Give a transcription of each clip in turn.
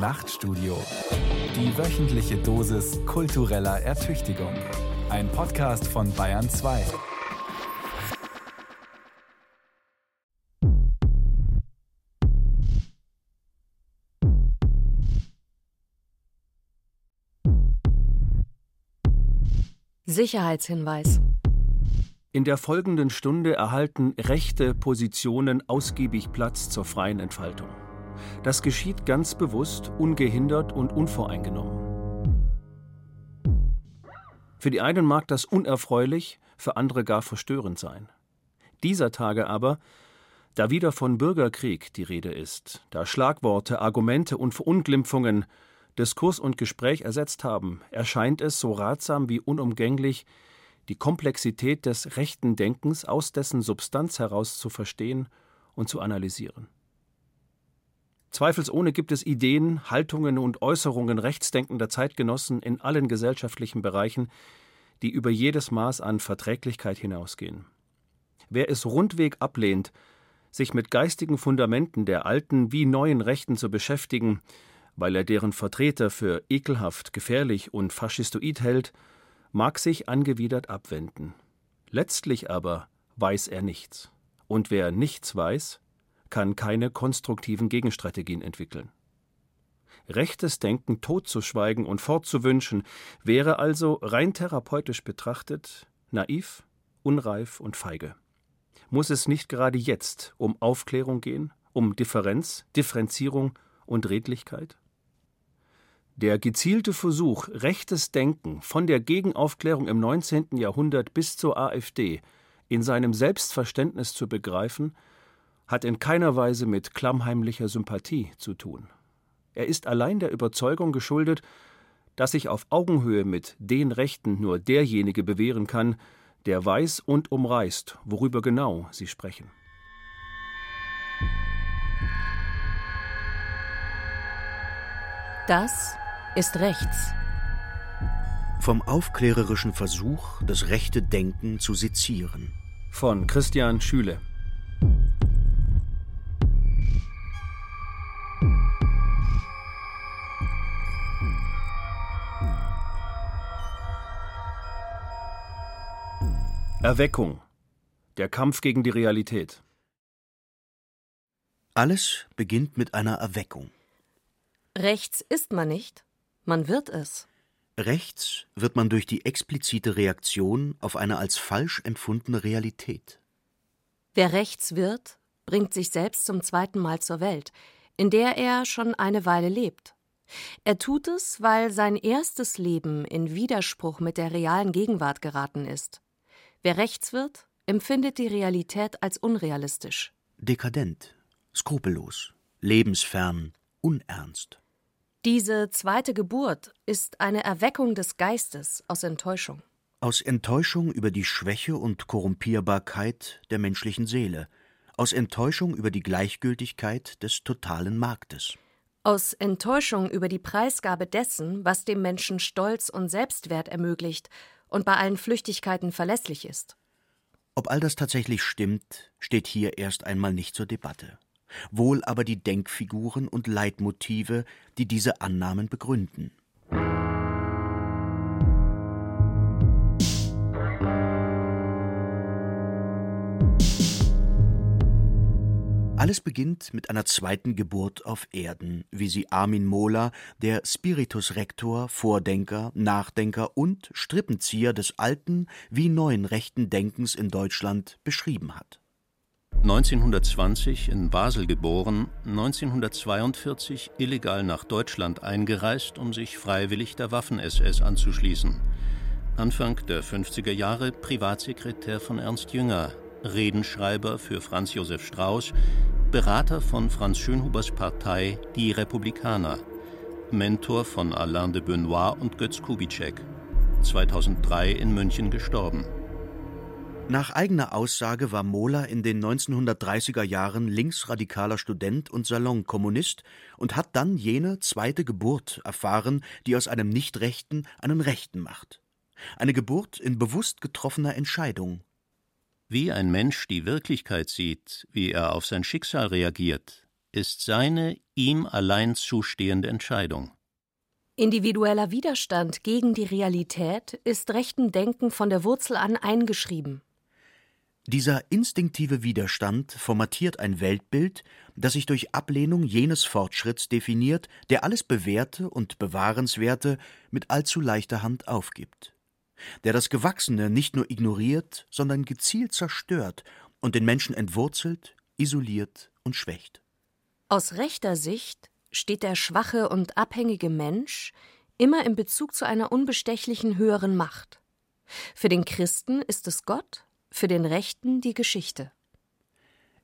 Nachtstudio. Die wöchentliche Dosis kultureller Ertüchtigung. Ein Podcast von Bayern 2. Sicherheitshinweis. In der folgenden Stunde erhalten rechte Positionen ausgiebig Platz zur freien Entfaltung. Das geschieht ganz bewusst, ungehindert und unvoreingenommen. Für die einen mag das unerfreulich, für andere gar verstörend sein. Dieser Tage aber, da wieder von Bürgerkrieg die Rede ist, da Schlagworte, Argumente und Verunglimpfungen Diskurs und Gespräch ersetzt haben, erscheint es so ratsam wie unumgänglich, die Komplexität des rechten Denkens aus dessen Substanz heraus zu verstehen und zu analysieren. Zweifelsohne gibt es Ideen, Haltungen und Äußerungen rechtsdenkender Zeitgenossen in allen gesellschaftlichen Bereichen, die über jedes Maß an Verträglichkeit hinausgehen. Wer es rundweg ablehnt, sich mit geistigen Fundamenten der alten wie neuen Rechten zu beschäftigen, weil er deren Vertreter für ekelhaft, gefährlich und faschistoid hält, mag sich angewidert abwenden. Letztlich aber weiß er nichts. Und wer nichts weiß, kann keine konstruktiven Gegenstrategien entwickeln. Rechtes Denken totzuschweigen und fortzuwünschen, wäre also rein therapeutisch betrachtet naiv, unreif und feige. Muss es nicht gerade jetzt um Aufklärung gehen, um Differenz, Differenzierung und Redlichkeit? Der gezielte Versuch, rechtes Denken von der Gegenaufklärung im 19. Jahrhundert bis zur AfD in seinem Selbstverständnis zu begreifen, hat in keiner Weise mit klammheimlicher Sympathie zu tun. Er ist allein der Überzeugung geschuldet, dass sich auf Augenhöhe mit den Rechten nur derjenige bewähren kann, der weiß und umreißt, worüber genau sie sprechen. Das ist rechts. Vom aufklärerischen Versuch, das rechte Denken zu sezieren. Von Christian Schüle. Erweckung. Der Kampf gegen die Realität. Alles beginnt mit einer Erweckung. Rechts ist man nicht, man wird es. Rechts wird man durch die explizite Reaktion auf eine als falsch empfundene Realität. Wer rechts wird, bringt sich selbst zum zweiten Mal zur Welt, in der er schon eine Weile lebt. Er tut es, weil sein erstes Leben in Widerspruch mit der realen Gegenwart geraten ist. Wer rechts wird, empfindet die Realität als unrealistisch. Dekadent, skrupellos, lebensfern, unernst. Diese zweite Geburt ist eine Erweckung des Geistes aus Enttäuschung. Aus Enttäuschung über die Schwäche und Korrumpierbarkeit der menschlichen Seele, aus Enttäuschung über die Gleichgültigkeit des totalen Marktes. Aus Enttäuschung über die Preisgabe dessen, was dem Menschen Stolz und Selbstwert ermöglicht und bei allen Flüchtigkeiten verlässlich ist. Ob all das tatsächlich stimmt, steht hier erst einmal nicht zur Debatte wohl aber die Denkfiguren und Leitmotive, die diese Annahmen begründen. Alles beginnt mit einer zweiten Geburt auf Erden, wie sie Armin Mohler, der Spiritus Rector, Vordenker, Nachdenker und Strippenzieher des alten wie neuen rechten Denkens in Deutschland beschrieben hat. 1920 in Basel geboren, 1942 illegal nach Deutschland eingereist, um sich freiwillig der Waffen-SS anzuschließen. Anfang der 50er Jahre Privatsekretär von Ernst Jünger, Redenschreiber für Franz Josef Strauß, Berater von Franz Schönhubers Partei Die Republikaner, Mentor von Alain de Benoit und Götz Kubitschek. 2003 in München gestorben. Nach eigener Aussage war Mohler in den 1930er Jahren linksradikaler Student und Salonkommunist und hat dann jene zweite Geburt erfahren, die aus einem Nichtrechten einen Rechten macht. Eine Geburt in bewusst getroffener Entscheidung. Wie ein Mensch die Wirklichkeit sieht, wie er auf sein Schicksal reagiert, ist seine ihm allein zustehende Entscheidung. Individueller Widerstand gegen die Realität ist rechten Denken von der Wurzel an eingeschrieben. Dieser instinktive Widerstand formatiert ein Weltbild, das sich durch Ablehnung jenes Fortschritts definiert, der alles Bewährte und Bewahrenswerte mit allzu leichter Hand aufgibt, der das Gewachsene nicht nur ignoriert, sondern gezielt zerstört und den Menschen entwurzelt, isoliert und schwächt. Aus rechter Sicht steht der schwache und abhängige Mensch immer in Bezug zu einer unbestechlichen höheren Macht. Für den Christen ist es Gott, für den Rechten die Geschichte.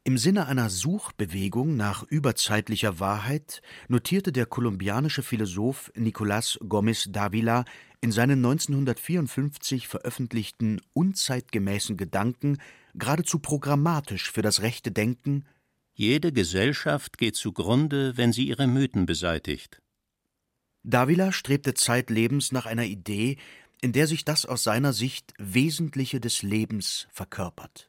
Im Sinne einer Suchbewegung nach überzeitlicher Wahrheit notierte der kolumbianische Philosoph Nicolás Gómez Dávila in seinen 1954 veröffentlichten unzeitgemäßen Gedanken geradezu programmatisch für das rechte Denken Jede Gesellschaft geht zugrunde, wenn sie ihre Mythen beseitigt. Davila strebte zeitlebens nach einer Idee, in der sich das aus seiner Sicht Wesentliche des Lebens verkörpert.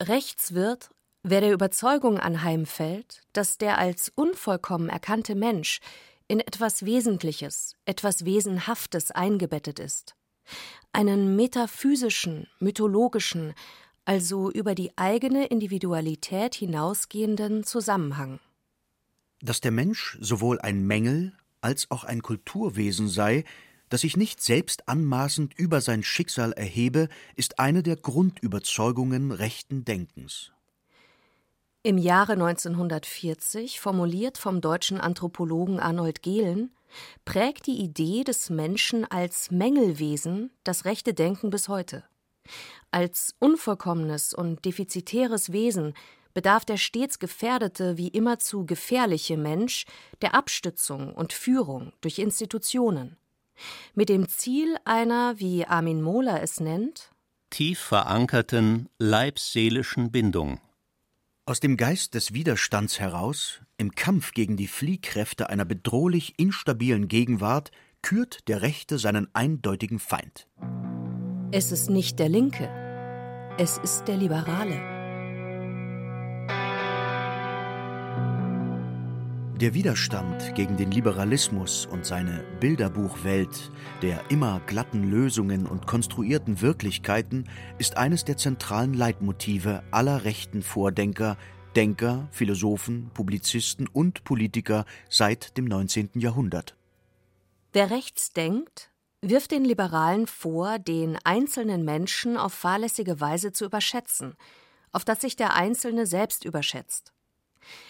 Rechts wird, wer der Überzeugung anheimfällt, dass der als unvollkommen erkannte Mensch in etwas Wesentliches, etwas Wesenhaftes eingebettet ist, einen metaphysischen, mythologischen, also über die eigene Individualität hinausgehenden Zusammenhang. Dass der Mensch sowohl ein Mängel als auch ein Kulturwesen sei, das sich nicht selbst anmaßend über sein Schicksal erhebe, ist eine der Grundüberzeugungen rechten Denkens. Im Jahre 1940, formuliert vom deutschen Anthropologen Arnold Gehlen, prägt die Idee des Menschen als Mängelwesen das rechte Denken bis heute. Als unvollkommenes und defizitäres Wesen bedarf der stets gefährdete wie immerzu gefährliche Mensch der Abstützung und Führung durch Institutionen. Mit dem Ziel einer, wie Armin Mohler es nennt, tief verankerten leibseelischen Bindung. Aus dem Geist des Widerstands heraus, im Kampf gegen die Fliehkräfte einer bedrohlich instabilen Gegenwart, kürt der Rechte seinen eindeutigen Feind. Es ist nicht der Linke, es ist der Liberale. Der Widerstand gegen den Liberalismus und seine Bilderbuchwelt der immer glatten Lösungen und konstruierten Wirklichkeiten ist eines der zentralen Leitmotive aller rechten Vordenker, Denker, Philosophen, Publizisten und Politiker seit dem 19. Jahrhundert. Wer rechts denkt, wirft den Liberalen vor, den einzelnen Menschen auf fahrlässige Weise zu überschätzen, auf dass sich der Einzelne selbst überschätzt.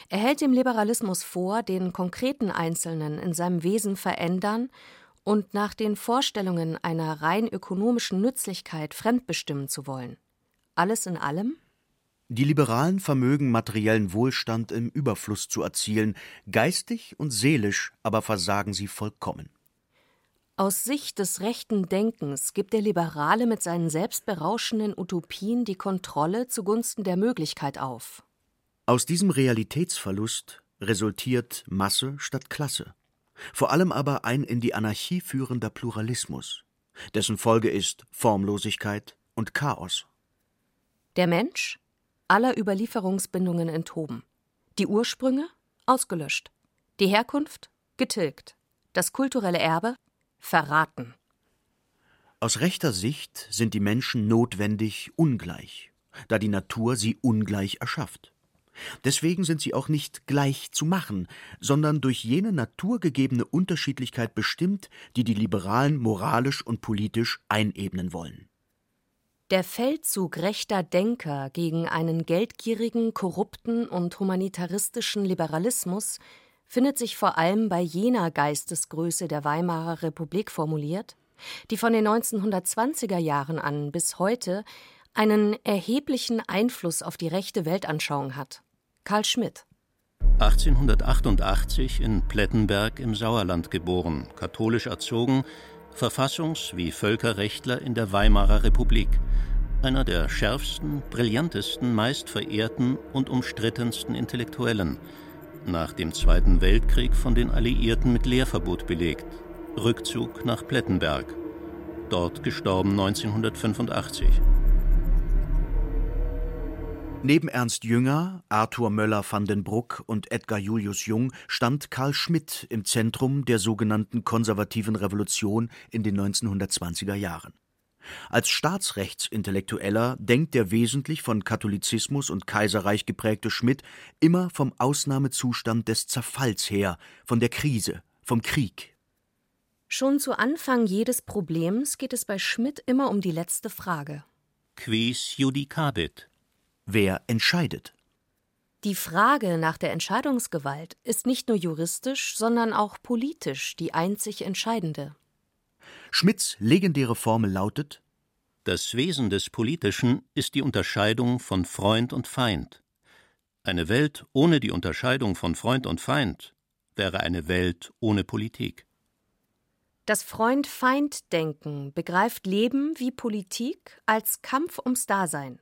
Er hält dem Liberalismus vor, den konkreten Einzelnen in seinem Wesen verändern und nach den Vorstellungen einer rein ökonomischen Nützlichkeit fremdbestimmen zu wollen. Alles in allem? Die Liberalen vermögen materiellen Wohlstand im Überfluss zu erzielen, geistig und seelisch aber versagen sie vollkommen. Aus Sicht des rechten Denkens gibt der Liberale mit seinen selbstberauschenden Utopien die Kontrolle zugunsten der Möglichkeit auf. Aus diesem Realitätsverlust resultiert Masse statt Klasse, vor allem aber ein in die Anarchie führender Pluralismus, dessen Folge ist Formlosigkeit und Chaos. Der Mensch aller Überlieferungsbindungen enthoben, die Ursprünge ausgelöscht, die Herkunft getilgt, das kulturelle Erbe verraten. Aus rechter Sicht sind die Menschen notwendig ungleich, da die Natur sie ungleich erschafft. Deswegen sind sie auch nicht gleich zu machen, sondern durch jene naturgegebene Unterschiedlichkeit bestimmt, die die Liberalen moralisch und politisch einebnen wollen. Der Feldzug rechter Denker gegen einen geldgierigen, korrupten und humanitaristischen Liberalismus findet sich vor allem bei jener Geistesgröße der Weimarer Republik formuliert, die von den 1920er Jahren an bis heute einen erheblichen Einfluss auf die rechte Weltanschauung hat. Karl Schmidt. 1888 in Plettenberg im Sauerland geboren, katholisch erzogen, Verfassungs- wie Völkerrechtler in der Weimarer Republik, einer der schärfsten, brillantesten, meistverehrten und umstrittensten Intellektuellen, nach dem Zweiten Weltkrieg von den Alliierten mit Lehrverbot belegt, Rückzug nach Plettenberg, dort gestorben 1985. Neben Ernst Jünger, Arthur Möller van den Bruck und Edgar Julius Jung stand Karl Schmidt im Zentrum der sogenannten konservativen Revolution in den 1920er Jahren. Als Staatsrechtsintellektueller denkt der wesentlich von Katholizismus und Kaiserreich geprägte Schmidt immer vom Ausnahmezustand des Zerfalls her, von der Krise, vom Krieg. Schon zu Anfang jedes Problems geht es bei Schmidt immer um die letzte Frage. Quis judicabit? Wer entscheidet? Die Frage nach der Entscheidungsgewalt ist nicht nur juristisch, sondern auch politisch die einzig entscheidende. Schmidts legendäre Formel lautet Das Wesen des Politischen ist die Unterscheidung von Freund und Feind. Eine Welt ohne die Unterscheidung von Freund und Feind wäre eine Welt ohne Politik. Das Freund-Feind-Denken begreift Leben wie Politik als Kampf ums Dasein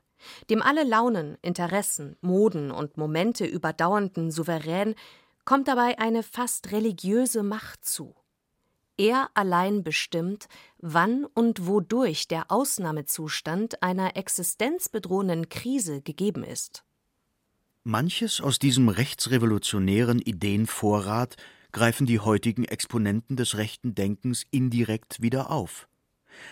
dem alle Launen, Interessen, Moden und Momente überdauernden Souverän kommt dabei eine fast religiöse Macht zu. Er allein bestimmt, wann und wodurch der Ausnahmezustand einer existenzbedrohenden Krise gegeben ist. Manches aus diesem rechtsrevolutionären Ideenvorrat greifen die heutigen Exponenten des rechten Denkens indirekt wieder auf.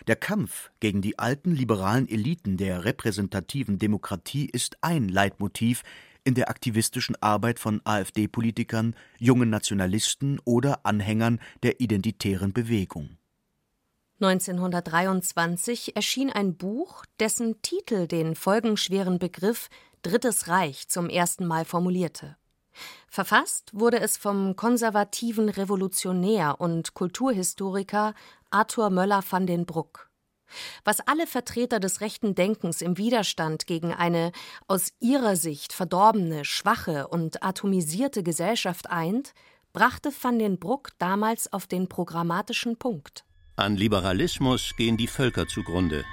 Der Kampf gegen die alten liberalen Eliten der repräsentativen Demokratie ist ein Leitmotiv in der aktivistischen Arbeit von AfD-Politikern, jungen Nationalisten oder Anhängern der identitären Bewegung. 1923 erschien ein Buch, dessen Titel den folgenschweren Begriff Drittes Reich zum ersten Mal formulierte. Verfasst wurde es vom konservativen Revolutionär und Kulturhistoriker Arthur Möller van den Bruck. Was alle Vertreter des rechten Denkens im Widerstand gegen eine aus ihrer Sicht verdorbene, schwache und atomisierte Gesellschaft eint, brachte van den Bruck damals auf den programmatischen Punkt. An Liberalismus gehen die Völker zugrunde.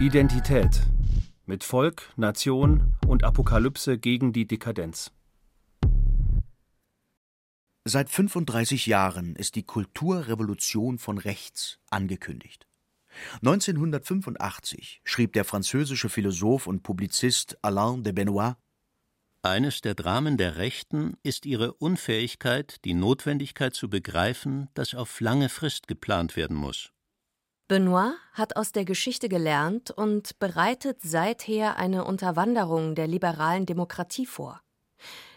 Identität mit Volk, Nation und Apokalypse gegen die Dekadenz. Seit 35 Jahren ist die Kulturrevolution von rechts angekündigt. 1985 schrieb der französische Philosoph und Publizist Alain de Benoit Eines der Dramen der Rechten ist ihre Unfähigkeit, die Notwendigkeit zu begreifen, dass auf lange Frist geplant werden muss. Benoit hat aus der Geschichte gelernt und bereitet seither eine Unterwanderung der liberalen Demokratie vor.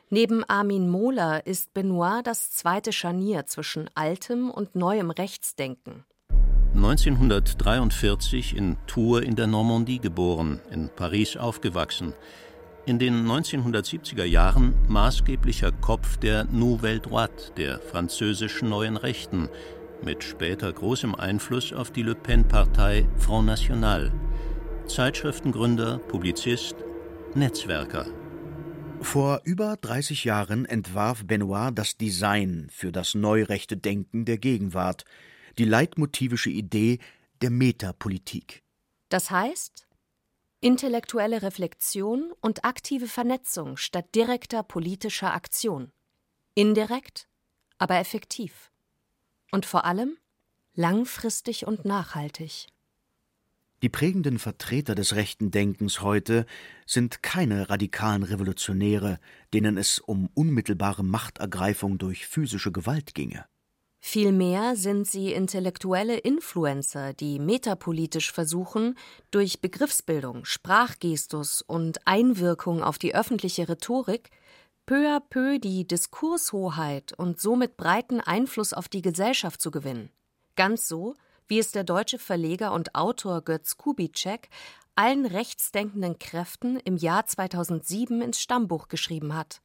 Neben Armin Mohler ist Benoit das zweite Scharnier zwischen altem und neuem Rechtsdenken. 1943 in Tours in der Normandie geboren, in Paris aufgewachsen. In den 1970er Jahren maßgeblicher Kopf der Nouvelle Droite, der französischen Neuen Rechten, mit später großem Einfluss auf die Le Pen-Partei Front National. Zeitschriftengründer, Publizist, Netzwerker. Vor über 30 Jahren entwarf Benoit das Design für das neurechte Denken der Gegenwart, die leitmotivische Idee der Metapolitik. Das heißt, intellektuelle Reflexion und aktive Vernetzung statt direkter politischer Aktion. Indirekt, aber effektiv. Und vor allem langfristig und nachhaltig. Die prägenden Vertreter des rechten Denkens heute sind keine radikalen Revolutionäre, denen es um unmittelbare Machtergreifung durch physische Gewalt ginge. Vielmehr sind sie intellektuelle Influencer, die metapolitisch versuchen, durch Begriffsbildung, Sprachgestus und Einwirkung auf die öffentliche Rhetorik peu à peu die Diskurshoheit und somit breiten Einfluss auf die Gesellschaft zu gewinnen. Ganz so, wie es der deutsche Verleger und Autor Götz Kubitschek allen rechtsdenkenden Kräften im Jahr 2007 ins Stammbuch geschrieben hat.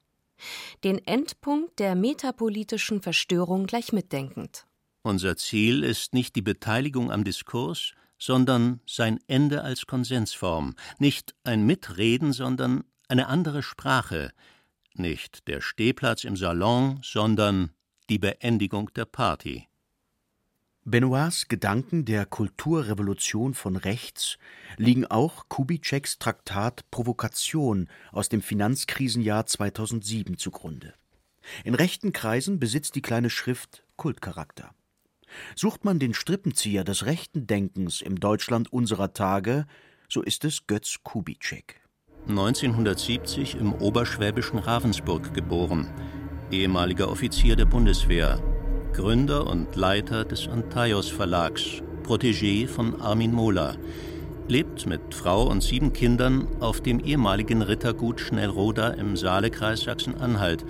Den Endpunkt der metapolitischen Verstörung gleich mitdenkend. Unser Ziel ist nicht die Beteiligung am Diskurs, sondern sein Ende als Konsensform, nicht ein Mitreden, sondern eine andere Sprache, nicht der Stehplatz im Salon, sondern die Beendigung der Party. Benoits Gedanken der Kulturrevolution von rechts liegen auch Kubitscheks Traktat Provokation aus dem Finanzkrisenjahr 2007 zugrunde. In rechten Kreisen besitzt die kleine Schrift Kultcharakter. Sucht man den Strippenzieher des rechten Denkens im Deutschland unserer Tage, so ist es Götz Kubitschek. 1970 im oberschwäbischen Ravensburg geboren, ehemaliger Offizier der Bundeswehr, Gründer und Leiter des Antaios Verlags, Protégé von Armin Mohler, lebt mit Frau und sieben Kindern auf dem ehemaligen Rittergut Schnellroda im Saalekreis Sachsen-Anhalt,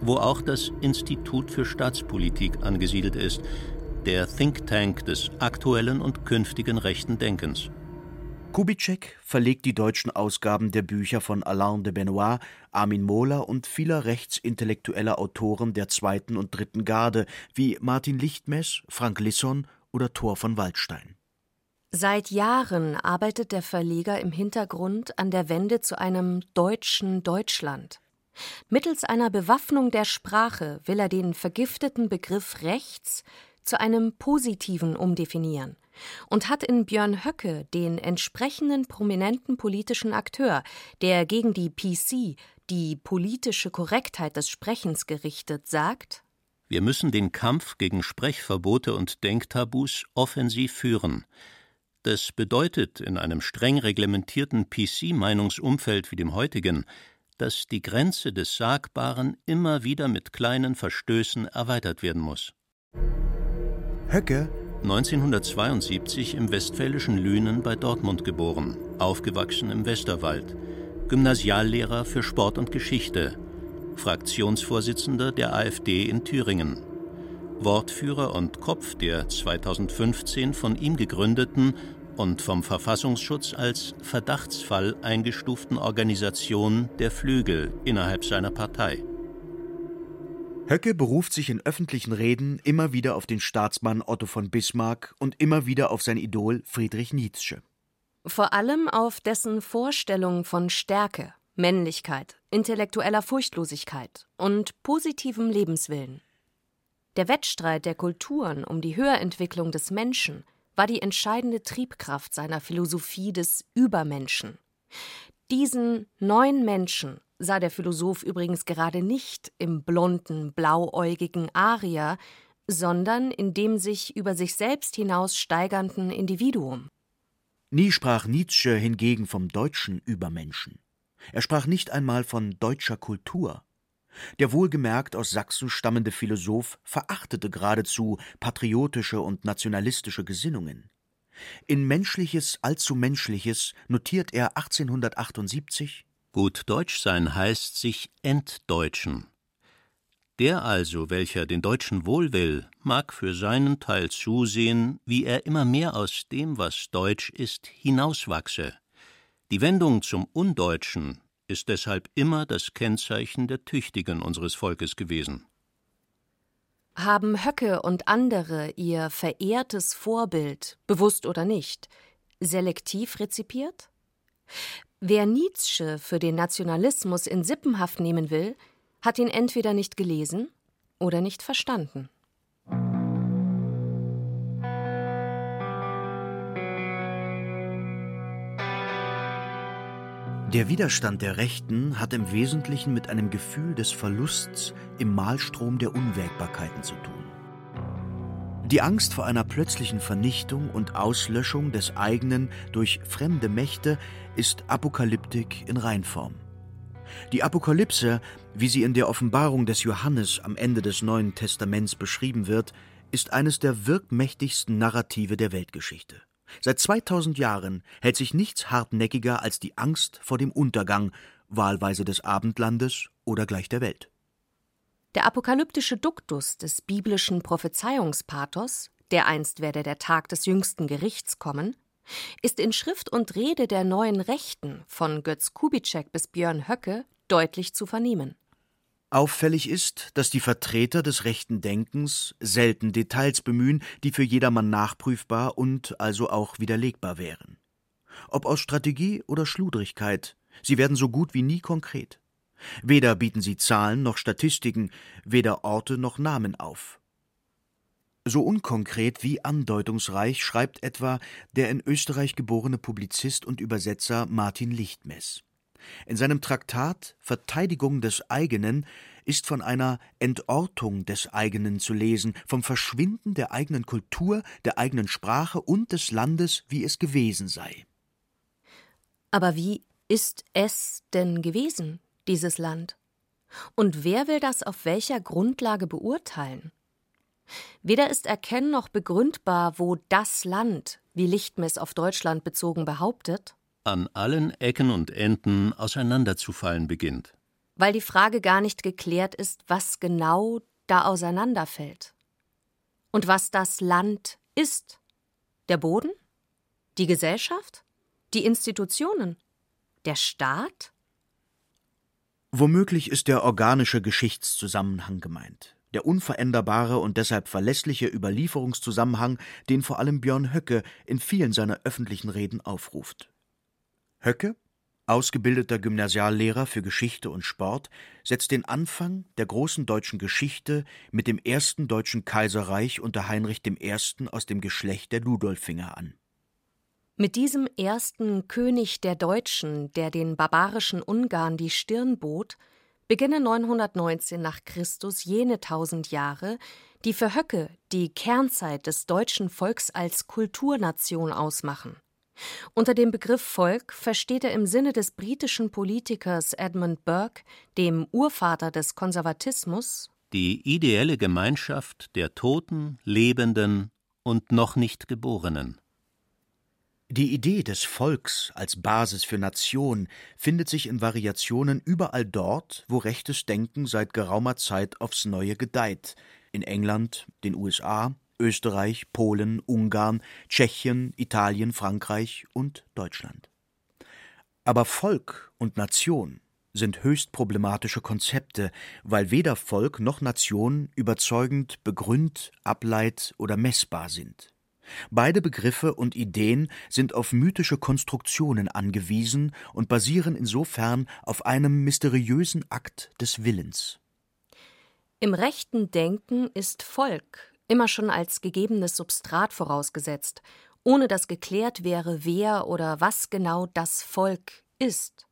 wo auch das Institut für Staatspolitik angesiedelt ist, der Think Tank des aktuellen und künftigen rechten Denkens. Kubitschek verlegt die deutschen Ausgaben der Bücher von Alain de Benoit, Armin Mohler und vieler rechtsintellektueller Autoren der zweiten und dritten Garde wie Martin Lichtmess, Frank Lisson oder Thor von Waldstein. Seit Jahren arbeitet der Verleger im Hintergrund an der Wende zu einem deutschen Deutschland. Mittels einer Bewaffnung der Sprache will er den vergifteten Begriff rechts zu einem positiven umdefinieren und hat in Björn Höcke den entsprechenden prominenten politischen Akteur, der gegen die PC, die politische Korrektheit des Sprechens gerichtet, sagt Wir müssen den Kampf gegen Sprechverbote und Denktabus offensiv führen. Das bedeutet in einem streng reglementierten PC-Meinungsumfeld wie dem heutigen, dass die Grenze des Sagbaren immer wieder mit kleinen Verstößen erweitert werden muss. Höcke 1972 im westfälischen Lünen bei Dortmund geboren, aufgewachsen im Westerwald, Gymnasiallehrer für Sport und Geschichte, Fraktionsvorsitzender der AfD in Thüringen, Wortführer und Kopf der 2015 von ihm gegründeten und vom Verfassungsschutz als Verdachtsfall eingestuften Organisation der Flügel innerhalb seiner Partei. Höcke beruft sich in öffentlichen Reden immer wieder auf den Staatsmann Otto von Bismarck und immer wieder auf sein Idol Friedrich Nietzsche. Vor allem auf dessen Vorstellung von Stärke, Männlichkeit, intellektueller Furchtlosigkeit und positivem Lebenswillen. Der Wettstreit der Kulturen um die Höherentwicklung des Menschen war die entscheidende Triebkraft seiner Philosophie des Übermenschen. Diesen neuen Menschen sah der Philosoph übrigens gerade nicht im blonden, blauäugigen Arier, sondern in dem sich über sich selbst hinaus steigernden Individuum. Nie sprach Nietzsche hingegen vom deutschen Übermenschen. Er sprach nicht einmal von deutscher Kultur. Der wohlgemerkt aus Sachsen stammende Philosoph verachtete geradezu patriotische und nationalistische Gesinnungen. In Menschliches allzu Menschliches notiert er 1878 Gut Deutsch sein heißt sich entdeutschen. Der also, welcher den Deutschen wohl will, mag für seinen Teil zusehen, wie er immer mehr aus dem, was Deutsch ist, hinauswachse. Die Wendung zum Undeutschen ist deshalb immer das Kennzeichen der Tüchtigen unseres Volkes gewesen. Haben Höcke und andere ihr verehrtes Vorbild, bewusst oder nicht, selektiv rezipiert? Wer Nietzsche für den Nationalismus in Sippenhaft nehmen will, hat ihn entweder nicht gelesen oder nicht verstanden. Der Widerstand der Rechten hat im Wesentlichen mit einem Gefühl des Verlusts im Mahlstrom der Unwägbarkeiten zu tun. Die Angst vor einer plötzlichen Vernichtung und Auslöschung des eigenen durch fremde Mächte ist Apokalyptik in Reinform. Die Apokalypse, wie sie in der Offenbarung des Johannes am Ende des Neuen Testaments beschrieben wird, ist eines der wirkmächtigsten Narrative der Weltgeschichte. Seit 2000 Jahren hält sich nichts hartnäckiger als die Angst vor dem Untergang, wahlweise des Abendlandes oder gleich der Welt. Der apokalyptische Duktus des biblischen Prophezeiungspathos, der einst werde der Tag des jüngsten Gerichts kommen, ist in Schrift und Rede der neuen Rechten von Götz Kubitschek bis Björn Höcke deutlich zu vernehmen. Auffällig ist, dass die Vertreter des rechten Denkens selten Details bemühen, die für jedermann nachprüfbar und also auch widerlegbar wären. Ob aus Strategie oder Schludrigkeit, sie werden so gut wie nie konkret. Weder bieten sie Zahlen noch Statistiken, weder Orte noch Namen auf. So unkonkret wie andeutungsreich schreibt etwa der in Österreich geborene Publizist und Übersetzer Martin Lichtmess. In seinem Traktat Verteidigung des eigenen ist von einer Entortung des eigenen zu lesen, vom Verschwinden der eigenen Kultur, der eigenen Sprache und des Landes, wie es gewesen sei. Aber wie ist es denn gewesen, dieses Land? Und wer will das auf welcher Grundlage beurteilen? Weder ist erkennen noch begründbar, wo das Land, wie Lichtmes auf Deutschland bezogen behauptet, an allen Ecken und Enden auseinanderzufallen beginnt. Weil die Frage gar nicht geklärt ist, was genau da auseinanderfällt. Und was das Land ist. Der Boden? Die Gesellschaft? Die Institutionen? Der Staat? Womöglich ist der organische Geschichtszusammenhang gemeint, der unveränderbare und deshalb verlässliche Überlieferungszusammenhang, den vor allem Björn Höcke in vielen seiner öffentlichen Reden aufruft. Höcke, ausgebildeter Gymnasiallehrer für Geschichte und Sport, setzt den Anfang der großen deutschen Geschichte mit dem ersten deutschen Kaiserreich unter Heinrich I. aus dem Geschlecht der Ludolfinger an. Mit diesem ersten König der Deutschen, der den barbarischen Ungarn die Stirn bot, beginnen 919 nach Christus jene tausend Jahre, die für Höcke die Kernzeit des deutschen Volks als Kulturnation ausmachen. Unter dem Begriff Volk versteht er im Sinne des britischen Politikers Edmund Burke, dem Urvater des Konservatismus, die ideelle Gemeinschaft der Toten, Lebenden und noch nicht Geborenen. Die Idee des Volks als Basis für Nation findet sich in Variationen überall dort, wo rechtes Denken seit geraumer Zeit aufs Neue gedeiht, in England, den USA, Österreich, Polen, Ungarn, Tschechien, Italien, Frankreich und Deutschland. Aber Volk und Nation sind höchst problematische Konzepte, weil weder Volk noch Nation überzeugend begründ, ableit oder messbar sind. Beide Begriffe und Ideen sind auf mythische Konstruktionen angewiesen und basieren insofern auf einem mysteriösen Akt des Willens. Im rechten Denken ist Volk immer schon als gegebenes Substrat vorausgesetzt, ohne dass geklärt wäre, wer oder was genau das Volk ist,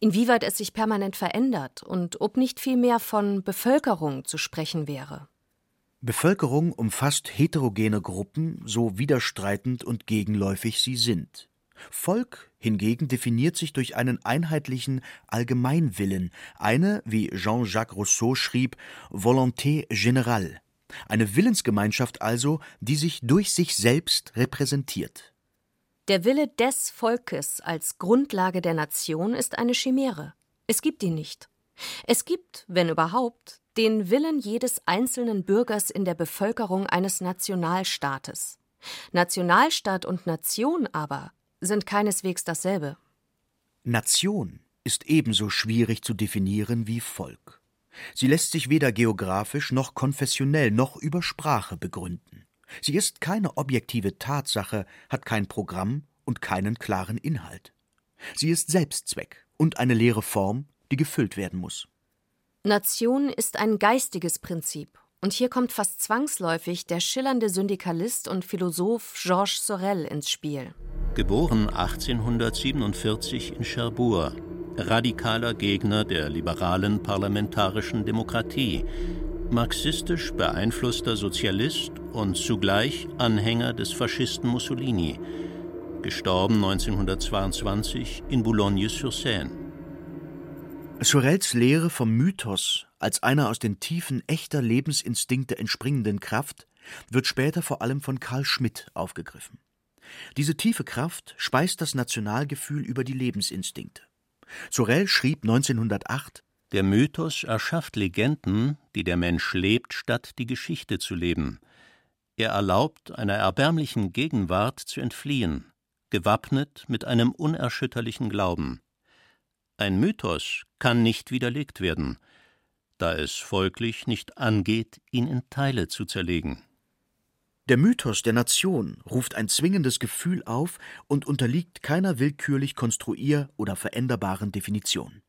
inwieweit es sich permanent verändert und ob nicht vielmehr von Bevölkerung zu sprechen wäre. Bevölkerung umfasst heterogene Gruppen, so widerstreitend und gegenläufig sie sind. Volk hingegen definiert sich durch einen einheitlichen Allgemeinwillen, eine, wie Jean-Jacques Rousseau schrieb, Volonté générale, eine Willensgemeinschaft also, die sich durch sich selbst repräsentiert. Der Wille des Volkes als Grundlage der Nation ist eine Chimäre. Es gibt ihn nicht. Es gibt, wenn überhaupt, den Willen jedes einzelnen Bürgers in der Bevölkerung eines Nationalstaates. Nationalstaat und Nation aber sind keineswegs dasselbe. Nation ist ebenso schwierig zu definieren wie Volk. Sie lässt sich weder geografisch noch konfessionell noch über Sprache begründen. Sie ist keine objektive Tatsache, hat kein Programm und keinen klaren Inhalt. Sie ist Selbstzweck und eine leere Form, die gefüllt werden muss. Nation ist ein geistiges Prinzip, und hier kommt fast zwangsläufig der schillernde Syndikalist und Philosoph Georges Sorel ins Spiel. Geboren 1847 in Cherbourg, radikaler Gegner der liberalen parlamentarischen Demokratie, marxistisch beeinflusster Sozialist und zugleich Anhänger des Faschisten Mussolini, gestorben 1922 in Boulogne-sur-Seine. Sorels Lehre vom Mythos als einer aus den Tiefen echter Lebensinstinkte entspringenden Kraft wird später vor allem von Karl Schmidt aufgegriffen. Diese tiefe Kraft speist das Nationalgefühl über die Lebensinstinkte. Sorel schrieb 1908 Der Mythos erschafft Legenden, die der Mensch lebt, statt die Geschichte zu leben. Er erlaubt, einer erbärmlichen Gegenwart zu entfliehen, gewappnet mit einem unerschütterlichen Glauben. Ein Mythos kann nicht widerlegt werden, da es folglich nicht angeht, ihn in Teile zu zerlegen. Der Mythos der Nation ruft ein zwingendes Gefühl auf und unterliegt keiner willkürlich konstruier- oder veränderbaren Definition.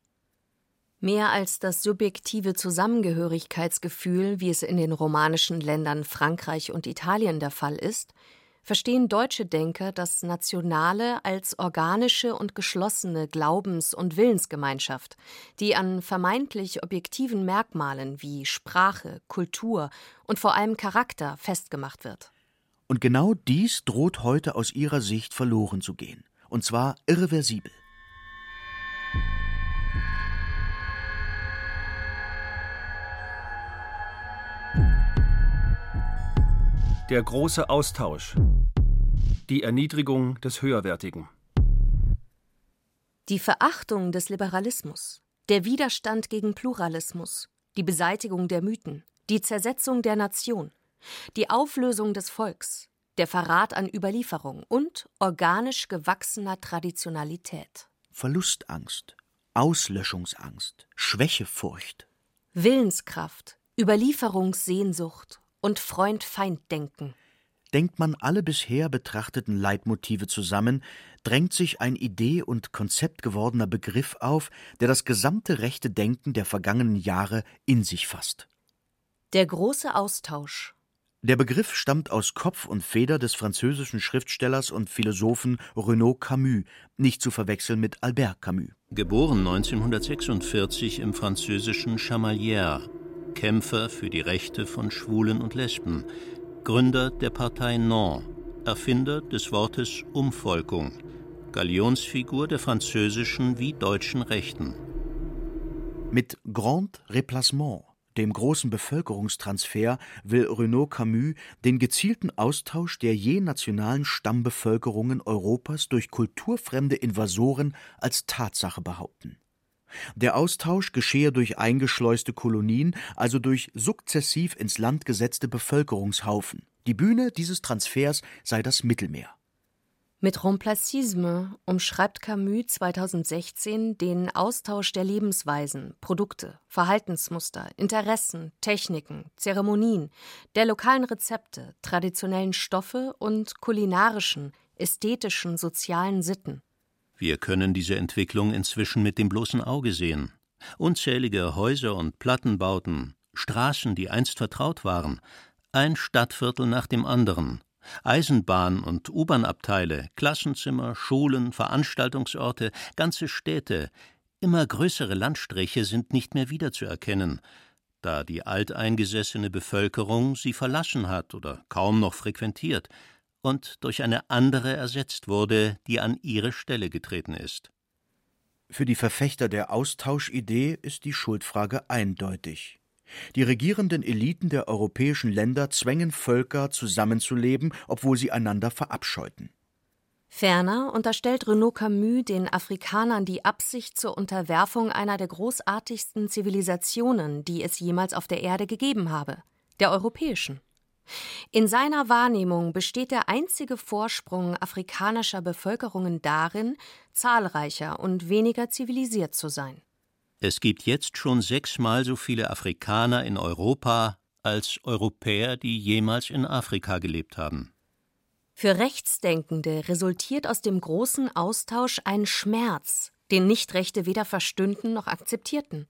Mehr als das subjektive Zusammengehörigkeitsgefühl, wie es in den romanischen Ländern Frankreich und Italien der Fall ist, verstehen deutsche Denker das Nationale als organische und geschlossene Glaubens- und Willensgemeinschaft, die an vermeintlich objektiven Merkmalen wie Sprache, Kultur und vor allem Charakter festgemacht wird. Und genau dies droht heute aus ihrer Sicht verloren zu gehen, und zwar irreversibel. Der große Austausch. Die Erniedrigung des Höherwertigen. Die Verachtung des Liberalismus, der Widerstand gegen Pluralismus, die Beseitigung der Mythen, die Zersetzung der Nation, die Auflösung des Volks, der Verrat an Überlieferung und organisch gewachsener Traditionalität. Verlustangst, Auslöschungsangst, Schwächefurcht. Willenskraft, Überlieferungssehnsucht und Freund-Feind-Denken. Denkt man alle bisher betrachteten Leitmotive zusammen, drängt sich ein idee- und konzeptgewordener Begriff auf, der das gesamte rechte Denken der vergangenen Jahre in sich fasst. Der große Austausch. Der Begriff stammt aus Kopf und Feder des französischen Schriftstellers und Philosophen Renaud Camus, nicht zu verwechseln mit Albert Camus. Geboren 1946 im französischen Chamalières, Kämpfer für die Rechte von Schwulen und Lesben, Gründer der Partei Non, Erfinder des Wortes Umvolkung, Galionsfigur der französischen wie deutschen Rechten. Mit Grand Replacement, dem großen Bevölkerungstransfer, will Renaud Camus den gezielten Austausch der je nationalen Stammbevölkerungen Europas durch kulturfremde Invasoren als Tatsache behaupten. Der Austausch geschehe durch eingeschleuste Kolonien, also durch sukzessiv ins Land gesetzte Bevölkerungshaufen. Die Bühne dieses Transfers sei das Mittelmeer. Mit Remplacisme umschreibt Camus 2016 den Austausch der Lebensweisen, Produkte, Verhaltensmuster, Interessen, Techniken, Zeremonien, der lokalen Rezepte, traditionellen Stoffe und kulinarischen, ästhetischen, sozialen Sitten. Wir können diese Entwicklung inzwischen mit dem bloßen Auge sehen. Unzählige Häuser und Plattenbauten, Straßen, die einst vertraut waren, ein Stadtviertel nach dem anderen, Eisenbahn- und U-Bahn-Abteile, Klassenzimmer, Schulen, Veranstaltungsorte, ganze Städte, immer größere Landstriche sind nicht mehr wiederzuerkennen, da die alteingesessene Bevölkerung sie verlassen hat oder kaum noch frequentiert, und durch eine andere ersetzt wurde, die an ihre Stelle getreten ist. Für die Verfechter der Austauschidee ist die Schuldfrage eindeutig. Die regierenden Eliten der europäischen Länder zwängen Völker zusammenzuleben, obwohl sie einander verabscheuten. Ferner unterstellt Renaud Camus den Afrikanern die Absicht zur Unterwerfung einer der großartigsten Zivilisationen, die es jemals auf der Erde gegeben habe, der europäischen. In seiner Wahrnehmung besteht der einzige Vorsprung afrikanischer Bevölkerungen darin, zahlreicher und weniger zivilisiert zu sein. Es gibt jetzt schon sechsmal so viele Afrikaner in Europa als Europäer, die jemals in Afrika gelebt haben. Für Rechtsdenkende resultiert aus dem großen Austausch ein Schmerz, den Nichtrechte weder verstünden noch akzeptierten.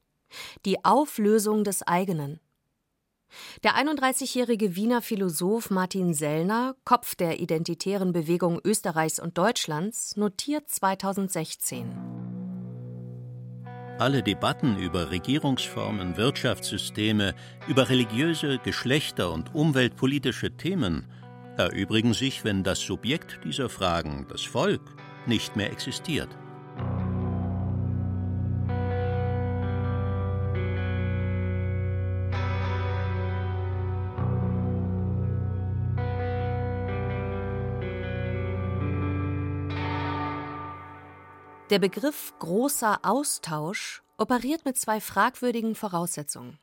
Die Auflösung des eigenen. Der 31-jährige Wiener Philosoph Martin Sellner, Kopf der identitären Bewegung Österreichs und Deutschlands, notiert 2016. Alle Debatten über Regierungsformen, Wirtschaftssysteme, über religiöse, Geschlechter- und umweltpolitische Themen erübrigen sich, wenn das Subjekt dieser Fragen, das Volk, nicht mehr existiert. Der Begriff großer Austausch operiert mit zwei fragwürdigen Voraussetzungen.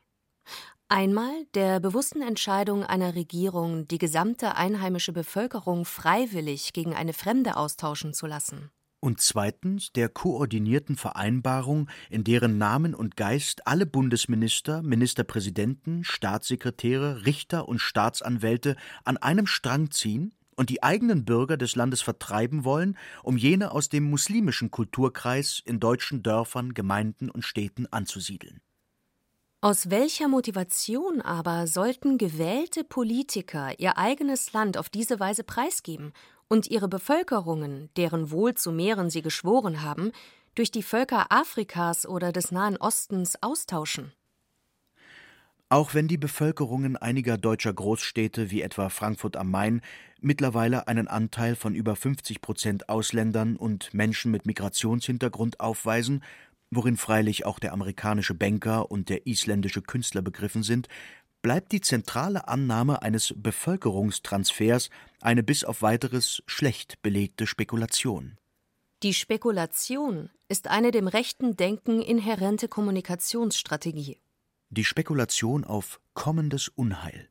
Einmal der bewussten Entscheidung einer Regierung, die gesamte einheimische Bevölkerung freiwillig gegen eine Fremde austauschen zu lassen. Und zweitens der koordinierten Vereinbarung, in deren Namen und Geist alle Bundesminister, Ministerpräsidenten, Staatssekretäre, Richter und Staatsanwälte an einem Strang ziehen und die eigenen Bürger des Landes vertreiben wollen, um jene aus dem muslimischen Kulturkreis in deutschen Dörfern, Gemeinden und Städten anzusiedeln. Aus welcher Motivation aber sollten gewählte Politiker ihr eigenes Land auf diese Weise preisgeben und ihre Bevölkerungen, deren Wohl zu mehren sie geschworen haben, durch die Völker Afrikas oder des Nahen Ostens austauschen? Auch wenn die Bevölkerungen einiger deutscher Großstädte wie etwa Frankfurt am Main mittlerweile einen Anteil von über 50 Prozent Ausländern und Menschen mit Migrationshintergrund aufweisen, worin freilich auch der amerikanische Banker und der isländische Künstler begriffen sind, bleibt die zentrale Annahme eines Bevölkerungstransfers eine bis auf weiteres schlecht belegte Spekulation. Die Spekulation ist eine dem rechten Denken inhärente Kommunikationsstrategie die Spekulation auf kommendes Unheil.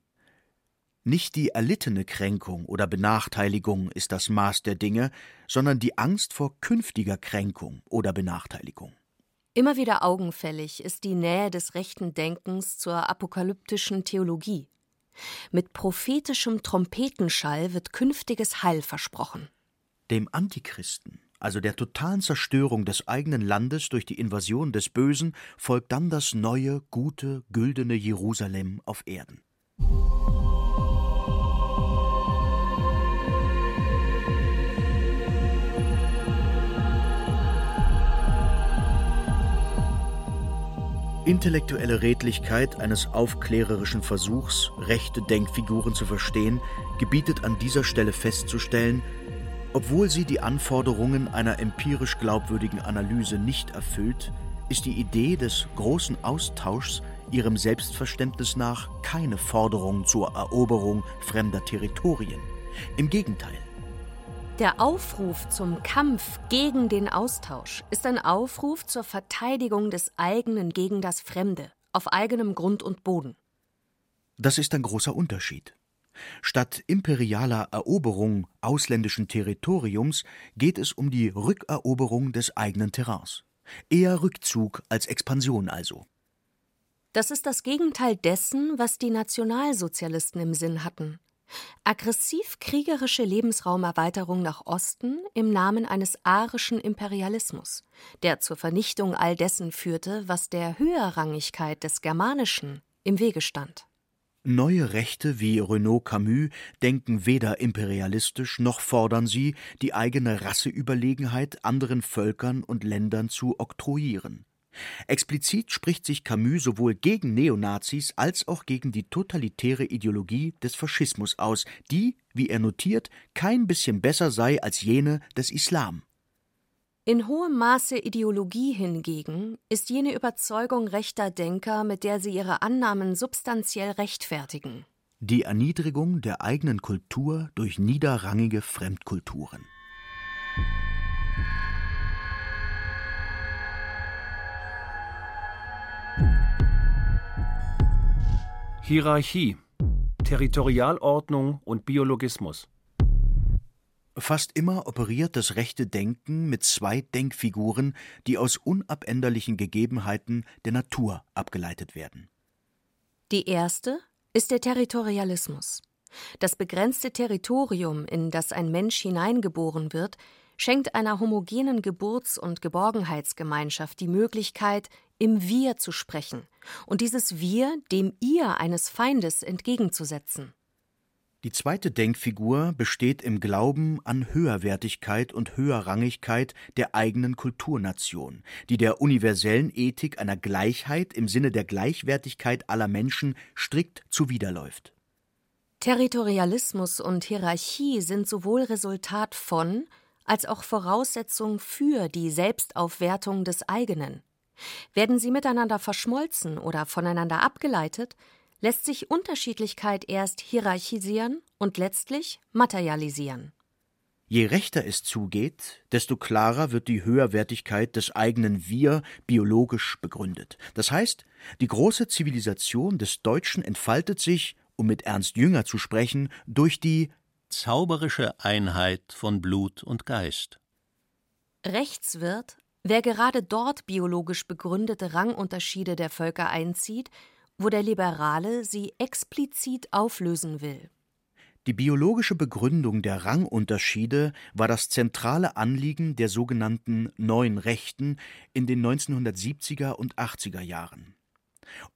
Nicht die erlittene Kränkung oder Benachteiligung ist das Maß der Dinge, sondern die Angst vor künftiger Kränkung oder Benachteiligung. Immer wieder augenfällig ist die Nähe des rechten Denkens zur apokalyptischen Theologie. Mit prophetischem Trompetenschall wird künftiges Heil versprochen. Dem Antichristen also der totalen Zerstörung des eigenen Landes durch die Invasion des Bösen, folgt dann das neue, gute, güldene Jerusalem auf Erden. Intellektuelle Redlichkeit eines aufklärerischen Versuchs, rechte Denkfiguren zu verstehen, gebietet an dieser Stelle festzustellen, obwohl sie die Anforderungen einer empirisch glaubwürdigen Analyse nicht erfüllt, ist die Idee des großen Austauschs ihrem Selbstverständnis nach keine Forderung zur Eroberung fremder Territorien. Im Gegenteil. Der Aufruf zum Kampf gegen den Austausch ist ein Aufruf zur Verteidigung des eigenen gegen das Fremde auf eigenem Grund und Boden. Das ist ein großer Unterschied. Statt imperialer Eroberung ausländischen Territoriums geht es um die Rückeroberung des eigenen Terrains. Eher Rückzug als Expansion also. Das ist das Gegenteil dessen, was die Nationalsozialisten im Sinn hatten. Aggressiv kriegerische Lebensraumerweiterung nach Osten im Namen eines arischen Imperialismus, der zur Vernichtung all dessen führte, was der Höherrangigkeit des Germanischen im Wege stand. Neue Rechte wie Renaud Camus denken weder imperialistisch noch fordern sie, die eigene Rasseüberlegenheit anderen Völkern und Ländern zu oktroyieren. Explizit spricht sich Camus sowohl gegen Neonazis als auch gegen die totalitäre Ideologie des Faschismus aus, die, wie er notiert, kein bisschen besser sei als jene des Islam. In hohem Maße Ideologie hingegen ist jene Überzeugung rechter Denker, mit der sie ihre Annahmen substanziell rechtfertigen. Die Erniedrigung der eigenen Kultur durch niederrangige Fremdkulturen. Hierarchie, Territorialordnung und Biologismus. Fast immer operiert das rechte Denken mit zwei Denkfiguren, die aus unabänderlichen Gegebenheiten der Natur abgeleitet werden. Die erste ist der Territorialismus. Das begrenzte Territorium, in das ein Mensch hineingeboren wird, schenkt einer homogenen Geburts- und Geborgenheitsgemeinschaft die Möglichkeit, im Wir zu sprechen und dieses Wir dem Ihr eines Feindes entgegenzusetzen. Die zweite Denkfigur besteht im Glauben an Höherwertigkeit und Höherrangigkeit der eigenen Kulturnation, die der universellen Ethik einer Gleichheit im Sinne der Gleichwertigkeit aller Menschen strikt zuwiderläuft. Territorialismus und Hierarchie sind sowohl Resultat von als auch Voraussetzung für die Selbstaufwertung des eigenen. Werden sie miteinander verschmolzen oder voneinander abgeleitet, lässt sich Unterschiedlichkeit erst hierarchisieren und letztlich materialisieren. Je rechter es zugeht, desto klarer wird die Höherwertigkeit des eigenen Wir biologisch begründet. Das heißt, die große Zivilisation des Deutschen entfaltet sich, um mit Ernst Jünger zu sprechen, durch die zauberische Einheit von Blut und Geist. Rechts wird, wer gerade dort biologisch begründete Rangunterschiede der Völker einzieht wo der Liberale sie explizit auflösen will. Die biologische Begründung der Rangunterschiede war das zentrale Anliegen der sogenannten Neuen Rechten in den 1970er und 80er Jahren.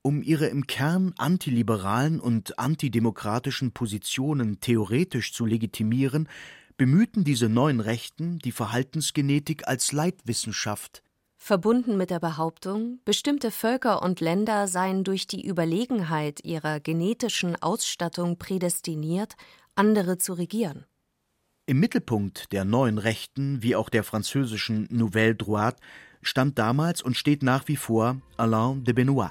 Um ihre im Kern antiliberalen und antidemokratischen Positionen theoretisch zu legitimieren, bemühten diese neuen Rechten die Verhaltensgenetik als Leitwissenschaft. Verbunden mit der Behauptung, bestimmte Völker und Länder seien durch die Überlegenheit ihrer genetischen Ausstattung prädestiniert, andere zu regieren. Im Mittelpunkt der neuen Rechten wie auch der französischen Nouvelle Droite stand damals und steht nach wie vor Alain de Benoit.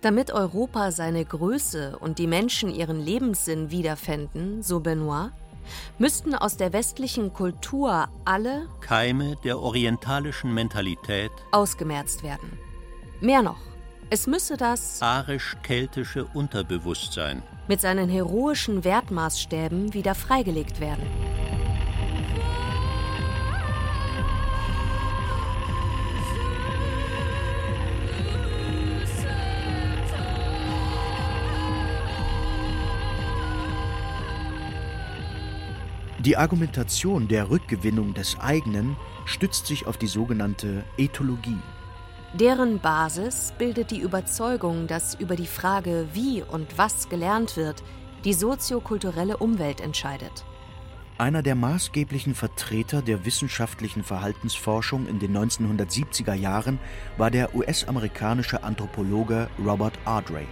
Damit Europa seine Größe und die Menschen ihren Lebenssinn wiederfänden, so Benoit, müssten aus der westlichen Kultur alle Keime der orientalischen Mentalität ausgemerzt werden. Mehr noch, es müsse das arisch-keltische Unterbewusstsein mit seinen heroischen Wertmaßstäben wieder freigelegt werden. Die Argumentation der Rückgewinnung des eigenen stützt sich auf die sogenannte Ethologie. Deren Basis bildet die Überzeugung, dass über die Frage, wie und was gelernt wird, die soziokulturelle Umwelt entscheidet. Einer der maßgeblichen Vertreter der wissenschaftlichen Verhaltensforschung in den 1970er Jahren war der US-amerikanische Anthropologe Robert Ardrey.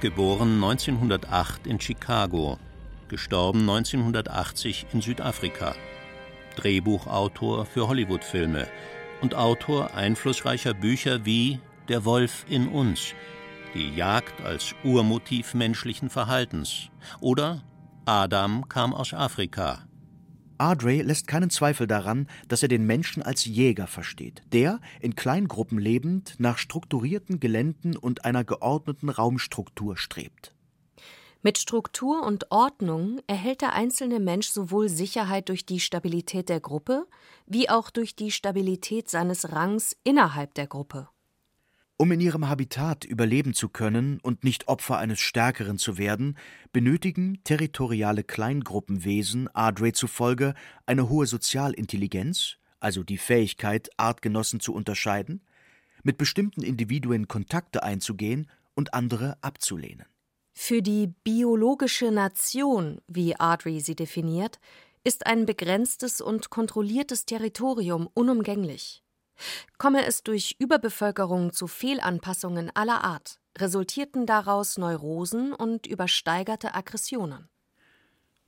Geboren 1908 in Chicago, gestorben 1980 in Südafrika. Drehbuchautor für Hollywood-Filme und Autor einflussreicher Bücher wie Der Wolf in uns, die Jagd als Urmotiv menschlichen Verhaltens oder Adam kam aus Afrika. Ardrey lässt keinen Zweifel daran, dass er den Menschen als Jäger versteht, der, in Kleingruppen lebend, nach strukturierten Geländen und einer geordneten Raumstruktur strebt. Mit Struktur und Ordnung erhält der einzelne Mensch sowohl Sicherheit durch die Stabilität der Gruppe wie auch durch die Stabilität seines Rangs innerhalb der Gruppe. Um in ihrem Habitat überleben zu können und nicht Opfer eines Stärkeren zu werden, benötigen territoriale Kleingruppenwesen Ardrey zufolge eine hohe Sozialintelligenz, also die Fähigkeit, Artgenossen zu unterscheiden, mit bestimmten Individuen Kontakte einzugehen und andere abzulehnen. Für die biologische Nation, wie Ardrey sie definiert, ist ein begrenztes und kontrolliertes Territorium unumgänglich. Komme es durch Überbevölkerung zu Fehlanpassungen aller Art, resultierten daraus Neurosen und übersteigerte Aggressionen.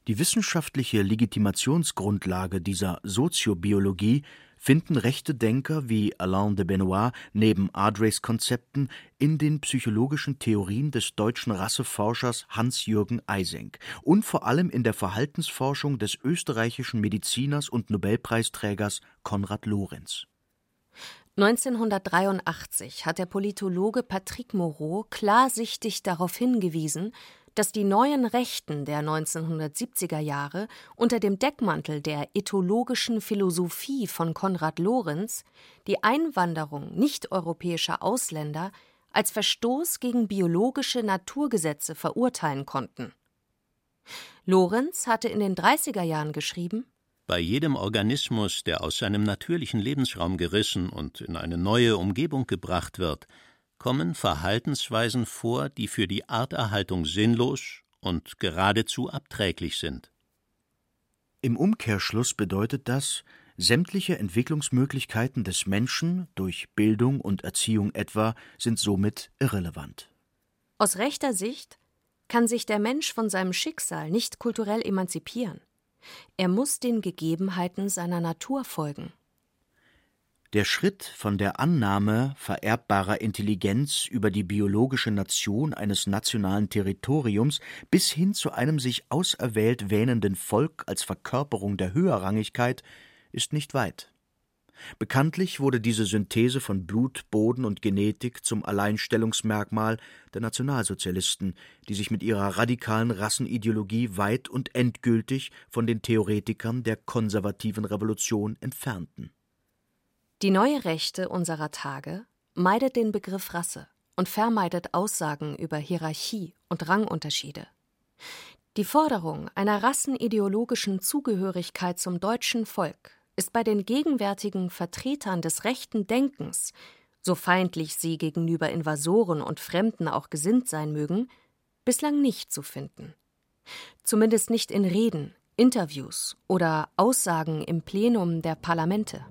Die wissenschaftliche Legitimationsgrundlage dieser Soziobiologie finden rechte Denker wie Alain de Benoit neben Ardreys Konzepten in den psychologischen Theorien des deutschen Rasseforschers Hans-Jürgen Eysenck und vor allem in der Verhaltensforschung des österreichischen Mediziners und Nobelpreisträgers Konrad Lorenz. 1983 hat der Politologe Patrick Moreau klarsichtig darauf hingewiesen, dass die neuen Rechten der 1970er Jahre unter dem Deckmantel der ethologischen Philosophie von Konrad Lorenz die Einwanderung nicht-europäischer Ausländer als Verstoß gegen biologische Naturgesetze verurteilen konnten. Lorenz hatte in den 30er Jahren geschrieben Bei jedem Organismus, der aus seinem natürlichen Lebensraum gerissen und in eine neue Umgebung gebracht wird, kommen Verhaltensweisen vor, die für die Arterhaltung sinnlos und geradezu abträglich sind. Im Umkehrschluss bedeutet das, sämtliche Entwicklungsmöglichkeiten des Menschen durch Bildung und Erziehung etwa sind somit irrelevant. Aus rechter Sicht kann sich der Mensch von seinem Schicksal nicht kulturell emanzipieren. Er muss den Gegebenheiten seiner Natur folgen. Der Schritt von der Annahme vererbbarer Intelligenz über die biologische Nation eines nationalen Territoriums bis hin zu einem sich auserwählt wähnenden Volk als Verkörperung der Höherrangigkeit ist nicht weit. Bekanntlich wurde diese Synthese von Blut, Boden und Genetik zum Alleinstellungsmerkmal der Nationalsozialisten, die sich mit ihrer radikalen Rassenideologie weit und endgültig von den Theoretikern der konservativen Revolution entfernten die neue Rechte unserer Tage meidet den Begriff Rasse und vermeidet Aussagen über Hierarchie und Rangunterschiede. Die Forderung einer rassenideologischen Zugehörigkeit zum deutschen Volk ist bei den gegenwärtigen Vertretern des rechten Denkens so feindlich sie gegenüber Invasoren und Fremden auch gesinnt sein mögen, bislang nicht zu finden. Zumindest nicht in Reden, Interviews oder Aussagen im Plenum der Parlamente.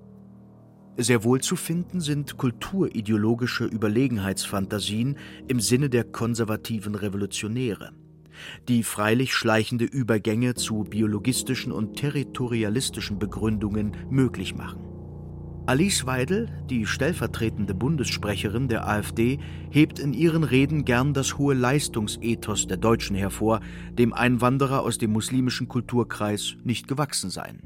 Sehr wohl zu finden sind kulturideologische Überlegenheitsfantasien im Sinne der konservativen Revolutionäre, die freilich schleichende Übergänge zu biologistischen und territorialistischen Begründungen möglich machen. Alice Weidel, die stellvertretende Bundessprecherin der AfD, hebt in ihren Reden gern das hohe Leistungsethos der Deutschen hervor, dem Einwanderer aus dem muslimischen Kulturkreis nicht gewachsen seien.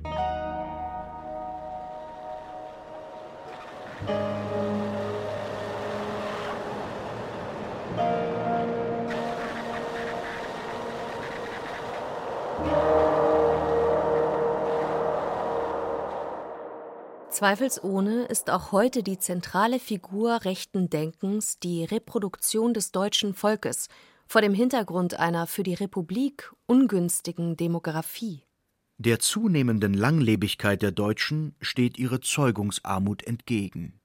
Zweifelsohne ist auch heute die zentrale Figur rechten Denkens die Reproduktion des deutschen Volkes vor dem Hintergrund einer für die Republik ungünstigen Demografie. Der zunehmenden Langlebigkeit der Deutschen steht ihre Zeugungsarmut entgegen.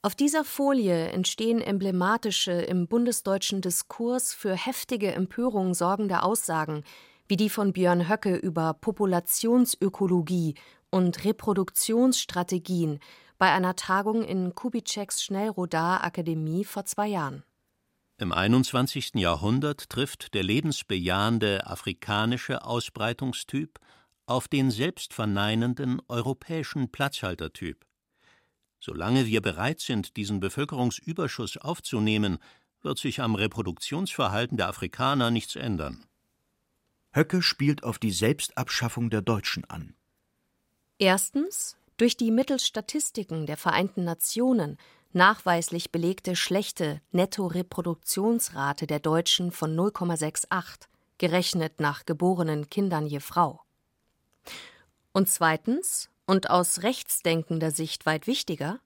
Auf dieser Folie entstehen emblematische, im bundesdeutschen Diskurs für heftige Empörung sorgende Aussagen, wie die von Björn Höcke über Populationsökologie und Reproduktionsstrategien bei einer Tagung in Kubitscheks Schnellrodar Akademie vor zwei Jahren. Im 21. Jahrhundert trifft der lebensbejahende afrikanische Ausbreitungstyp auf den selbstverneinenden europäischen Platzhaltertyp. Solange wir bereit sind, diesen Bevölkerungsüberschuss aufzunehmen, wird sich am Reproduktionsverhalten der Afrikaner nichts ändern. Höcke spielt auf die Selbstabschaffung der Deutschen an. Erstens durch die mittels Statistiken der Vereinten Nationen nachweislich belegte schlechte Nettoreproduktionsrate der Deutschen von 0,68, gerechnet nach geborenen Kindern je Frau. Und zweitens, und aus rechtsdenkender Sicht weit wichtiger,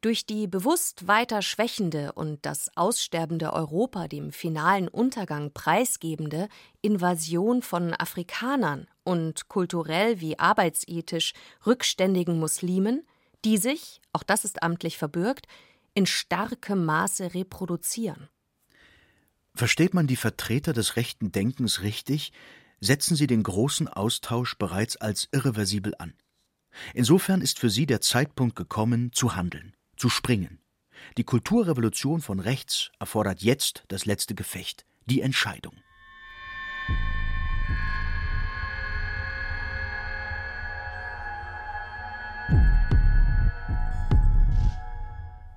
durch die bewusst weiter schwächende und das aussterbende Europa dem finalen Untergang preisgebende Invasion von Afrikanern und kulturell wie arbeitsethisch rückständigen Muslimen, die sich, auch das ist amtlich verbürgt, in starkem Maße reproduzieren. Versteht man die Vertreter des rechten Denkens richtig, setzen sie den großen Austausch bereits als irreversibel an. Insofern ist für sie der Zeitpunkt gekommen, zu handeln, zu springen. Die Kulturrevolution von rechts erfordert jetzt das letzte Gefecht, die Entscheidung.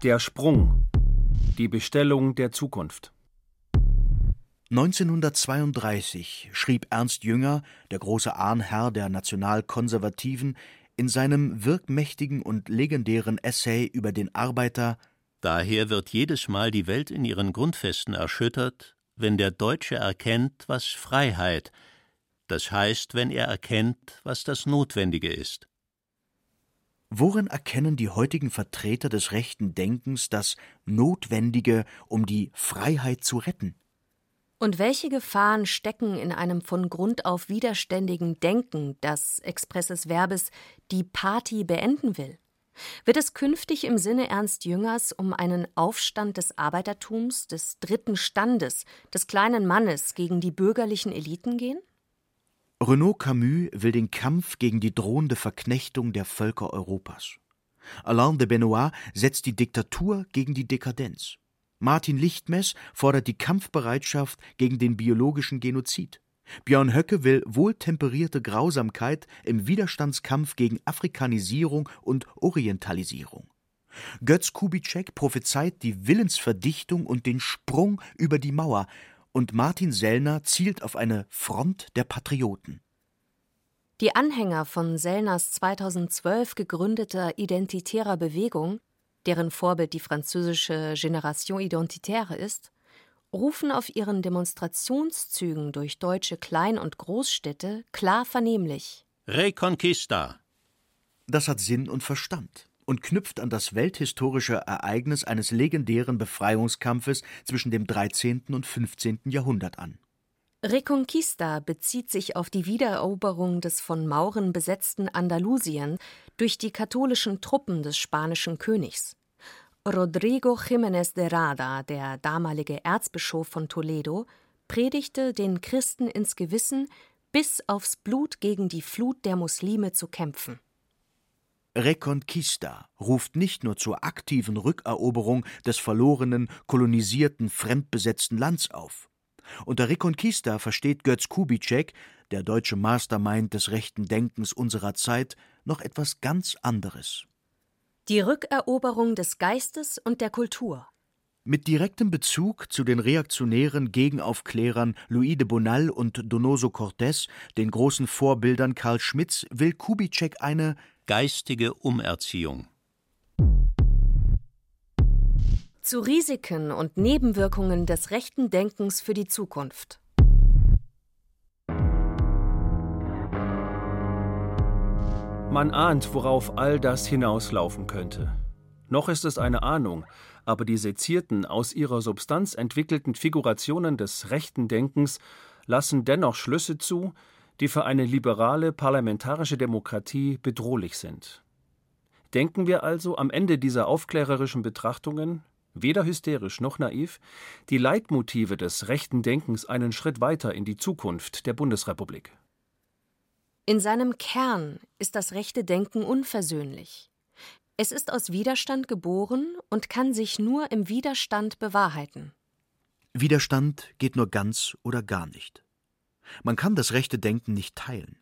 Der Sprung. Die Bestellung der Zukunft. 1932 schrieb Ernst Jünger, der große Ahnherr der Nationalkonservativen, in seinem wirkmächtigen und legendären Essay über den Arbeiter Daher wird jedes Mal die Welt in ihren Grundfesten erschüttert, wenn der Deutsche erkennt, was Freiheit, das heißt, wenn er erkennt, was das Notwendige ist. Worin erkennen die heutigen Vertreter des rechten Denkens das Notwendige, um die Freiheit zu retten? Und welche Gefahren stecken in einem von Grund auf widerständigen Denken, das expresses Verbes die Party beenden will? Wird es künftig im Sinne Ernst Jüngers um einen Aufstand des Arbeitertums, des dritten Standes, des kleinen Mannes gegen die bürgerlichen Eliten gehen? Renaud Camus will den Kampf gegen die drohende Verknechtung der Völker Europas. Alain de Benoit setzt die Diktatur gegen die Dekadenz. Martin Lichtmess fordert die Kampfbereitschaft gegen den biologischen Genozid. Björn Höcke will wohltemperierte Grausamkeit im Widerstandskampf gegen Afrikanisierung und Orientalisierung. Götz Kubitschek prophezeit die Willensverdichtung und den Sprung über die Mauer, und Martin Sellner zielt auf eine Front der Patrioten. Die Anhänger von Sellners 2012 gegründeter identitärer Bewegung, deren Vorbild die französische Génération Identitaire ist, rufen auf ihren Demonstrationszügen durch deutsche Klein- und Großstädte klar vernehmlich Reconquista. Das hat Sinn und Verstand und knüpft an das welthistorische Ereignis eines legendären Befreiungskampfes zwischen dem 13. und 15. Jahrhundert an. Reconquista bezieht sich auf die Wiedereroberung des von Mauren besetzten Andalusien durch die katholischen Truppen des spanischen Königs. Rodrigo Jiménez de Rada, der damalige Erzbischof von Toledo, predigte den Christen ins Gewissen, bis aufs Blut gegen die Flut der Muslime zu kämpfen. Reconquista ruft nicht nur zur aktiven Rückeroberung des verlorenen, kolonisierten, fremdbesetzten Lands auf. Unter Reconquista versteht Götz Kubitschek, der deutsche Mastermind des rechten Denkens unserer Zeit, noch etwas ganz anderes. Die Rückeroberung des Geistes und der Kultur. Mit direktem Bezug zu den reaktionären Gegenaufklärern Louis de Bonal und Donoso Cortés, den großen Vorbildern Karl Schmitz, will Kubitschek eine geistige Umerziehung. Zu Risiken und Nebenwirkungen des rechten Denkens für die Zukunft. Man ahnt, worauf all das hinauslaufen könnte. Noch ist es eine Ahnung, aber die sezierten, aus ihrer Substanz entwickelten Figurationen des rechten Denkens lassen dennoch Schlüsse zu, die für eine liberale parlamentarische Demokratie bedrohlich sind. Denken wir also am Ende dieser aufklärerischen Betrachtungen, weder hysterisch noch naiv, die Leitmotive des rechten Denkens einen Schritt weiter in die Zukunft der Bundesrepublik. In seinem Kern ist das rechte Denken unversöhnlich. Es ist aus Widerstand geboren und kann sich nur im Widerstand bewahrheiten. Widerstand geht nur ganz oder gar nicht. Man kann das rechte Denken nicht teilen.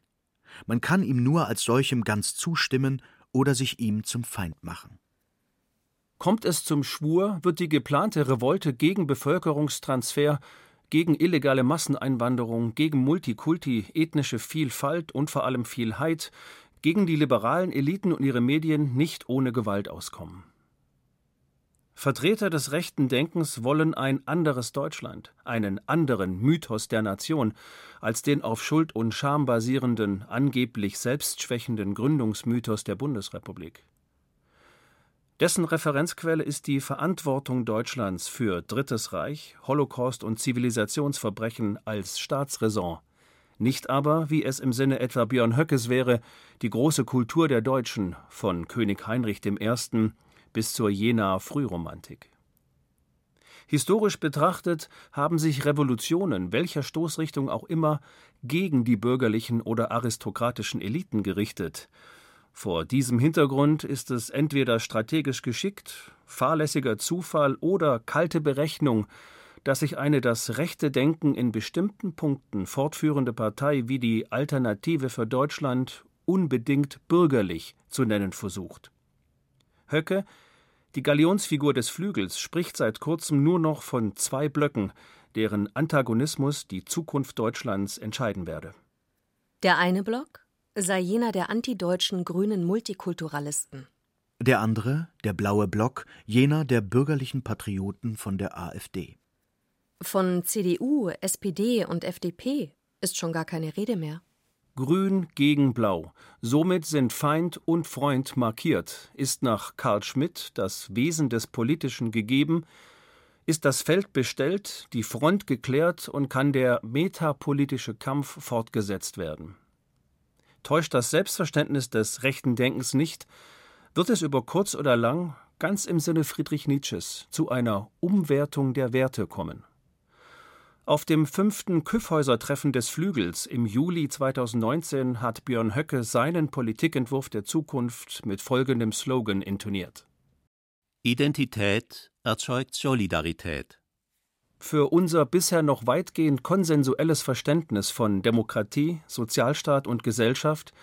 Man kann ihm nur als solchem ganz zustimmen oder sich ihm zum Feind machen. Kommt es zum Schwur, wird die geplante Revolte gegen Bevölkerungstransfer, gegen illegale Masseneinwanderung, gegen Multikulti, ethnische Vielfalt und vor allem Vielheit, gegen die liberalen Eliten und ihre Medien nicht ohne Gewalt auskommen. Vertreter des rechten Denkens wollen ein anderes Deutschland, einen anderen Mythos der Nation, als den auf Schuld und Scham basierenden, angeblich selbstschwächenden Gründungsmythos der Bundesrepublik. Dessen Referenzquelle ist die Verantwortung Deutschlands für Drittes Reich, Holocaust und Zivilisationsverbrechen als Staatsräson, nicht aber, wie es im Sinne etwa Björn Höckes wäre, die große Kultur der Deutschen von König Heinrich I bis zur Jenaer Frühromantik. Historisch betrachtet haben sich Revolutionen, welcher Stoßrichtung auch immer, gegen die bürgerlichen oder aristokratischen Eliten gerichtet. Vor diesem Hintergrund ist es entweder strategisch geschickt, fahrlässiger Zufall oder kalte Berechnung, dass sich eine das rechte Denken in bestimmten Punkten fortführende Partei wie die Alternative für Deutschland unbedingt bürgerlich zu nennen versucht. Höcke, die Galionsfigur des Flügels, spricht seit kurzem nur noch von zwei Blöcken, deren Antagonismus die Zukunft Deutschlands entscheiden werde. Der eine Block sei jener der antideutschen grünen Multikulturalisten. Der andere, der blaue Block, jener der bürgerlichen Patrioten von der AfD. Von CDU, SPD und FDP ist schon gar keine Rede mehr. Grün gegen Blau. Somit sind Feind und Freund markiert. Ist nach Karl Schmidt das Wesen des Politischen gegeben, ist das Feld bestellt, die Front geklärt und kann der metapolitische Kampf fortgesetzt werden. Täuscht das Selbstverständnis des rechten Denkens nicht, wird es über kurz oder lang, ganz im Sinne Friedrich Nietzsches, zu einer Umwertung der Werte kommen. Auf dem fünften Kyffhäuser-Treffen des Flügels im Juli 2019 hat Björn Höcke seinen Politikentwurf der Zukunft mit folgendem Slogan intoniert: Identität erzeugt Solidarität. Für unser bisher noch weitgehend konsensuelles Verständnis von Demokratie, Sozialstaat und Gesellschaft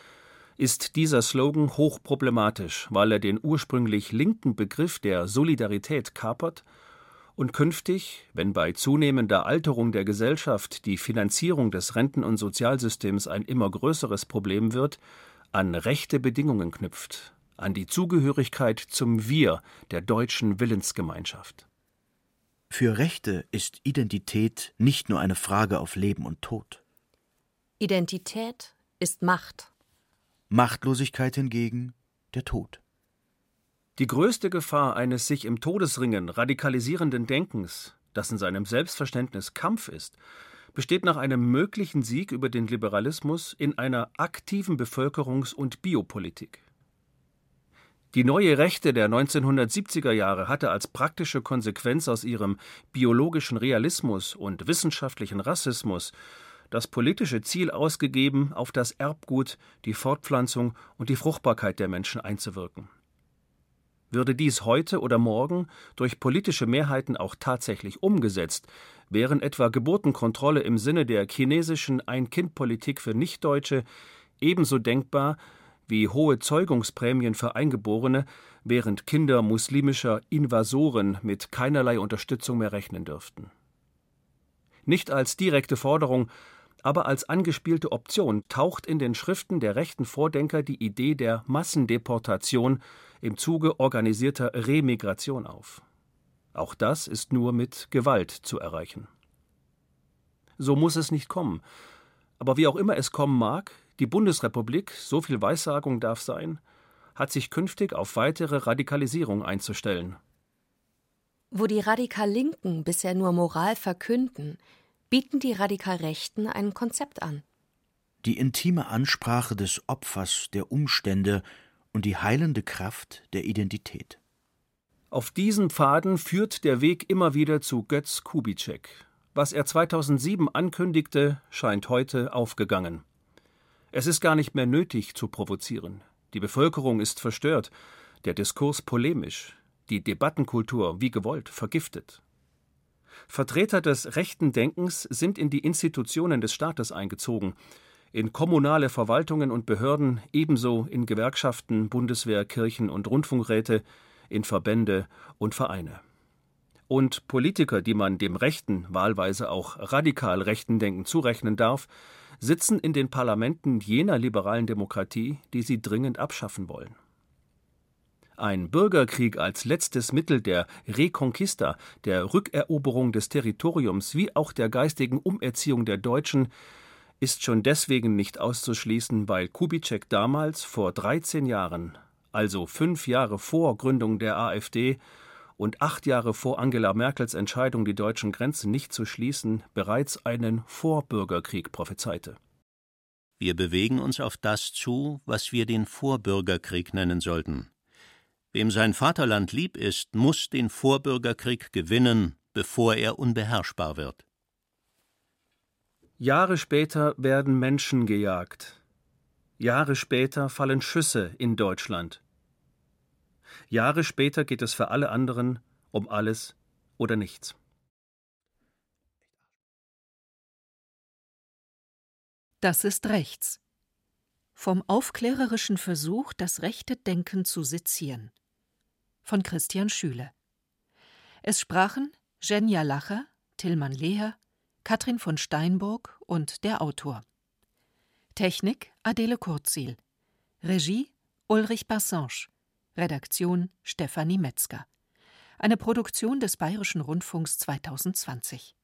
ist dieser Slogan hochproblematisch, weil er den ursprünglich linken Begriff der Solidarität kapert und künftig, wenn bei zunehmender Alterung der Gesellschaft die Finanzierung des Renten- und Sozialsystems ein immer größeres Problem wird, an rechte Bedingungen knüpft, an die Zugehörigkeit zum Wir der deutschen Willensgemeinschaft. Für Rechte ist Identität nicht nur eine Frage auf Leben und Tod. Identität ist Macht. Machtlosigkeit hingegen der Tod. Die größte Gefahr eines sich im Todesringen radikalisierenden Denkens, das in seinem Selbstverständnis Kampf ist, besteht nach einem möglichen Sieg über den Liberalismus in einer aktiven Bevölkerungs- und Biopolitik. Die neue Rechte der 1970er Jahre hatte als praktische Konsequenz aus ihrem biologischen Realismus und wissenschaftlichen Rassismus das politische Ziel ausgegeben, auf das Erbgut, die Fortpflanzung und die Fruchtbarkeit der Menschen einzuwirken. Würde dies heute oder morgen durch politische Mehrheiten auch tatsächlich umgesetzt, wären etwa Geburtenkontrolle im Sinne der chinesischen Ein-Kind-Politik für Nichtdeutsche ebenso denkbar wie hohe Zeugungsprämien für Eingeborene, während Kinder muslimischer Invasoren mit keinerlei Unterstützung mehr rechnen dürften. Nicht als direkte Forderung, aber als angespielte Option taucht in den Schriften der rechten Vordenker die Idee der Massendeportation im Zuge organisierter Remigration auf. Auch das ist nur mit Gewalt zu erreichen. So muss es nicht kommen. Aber wie auch immer es kommen mag, die Bundesrepublik, so viel Weissagung darf sein, hat sich künftig auf weitere Radikalisierung einzustellen. Wo die Radikal-Linken bisher nur Moral verkünden, bieten die Radikal-Rechten ein Konzept an. Die intime Ansprache des Opfers der Umstände und die heilende Kraft der Identität. Auf diesen Pfaden führt der Weg immer wieder zu Götz Kubitschek. Was er 2007 ankündigte, scheint heute aufgegangen. Es ist gar nicht mehr nötig zu provozieren. Die Bevölkerung ist verstört, der Diskurs polemisch, die Debattenkultur wie gewollt vergiftet. Vertreter des rechten Denkens sind in die Institutionen des Staates eingezogen, in kommunale Verwaltungen und Behörden, ebenso in Gewerkschaften, Bundeswehr, Kirchen und Rundfunkräte, in Verbände und Vereine. Und Politiker, die man dem rechten, wahlweise auch radikal rechten Denken zurechnen darf, sitzen in den Parlamenten jener liberalen Demokratie, die sie dringend abschaffen wollen. Ein Bürgerkrieg als letztes Mittel der Reconquista, der Rückeroberung des Territoriums wie auch der geistigen Umerziehung der Deutschen ist schon deswegen nicht auszuschließen, weil Kubitschek damals vor 13 Jahren, also fünf Jahre vor Gründung der AfD und acht Jahre vor Angela Merkels Entscheidung, die deutschen Grenzen nicht zu schließen, bereits einen Vorbürgerkrieg prophezeite. Wir bewegen uns auf das zu, was wir den Vorbürgerkrieg nennen sollten. Wem sein Vaterland lieb ist, muss den Vorbürgerkrieg gewinnen, bevor er unbeherrschbar wird. Jahre später werden Menschen gejagt. Jahre später fallen Schüsse in Deutschland. Jahre später geht es für alle anderen um alles oder nichts. Das ist rechts. Vom aufklärerischen Versuch, das rechte Denken zu sezieren von Christian Schüle. Es sprachen Jenja Lacher, Tillmann Leher, Katrin von Steinburg und der Autor. Technik Adele Kurzil. Regie Ulrich Bassange. Redaktion Stefanie Metzger. Eine Produktion des Bayerischen Rundfunks 2020.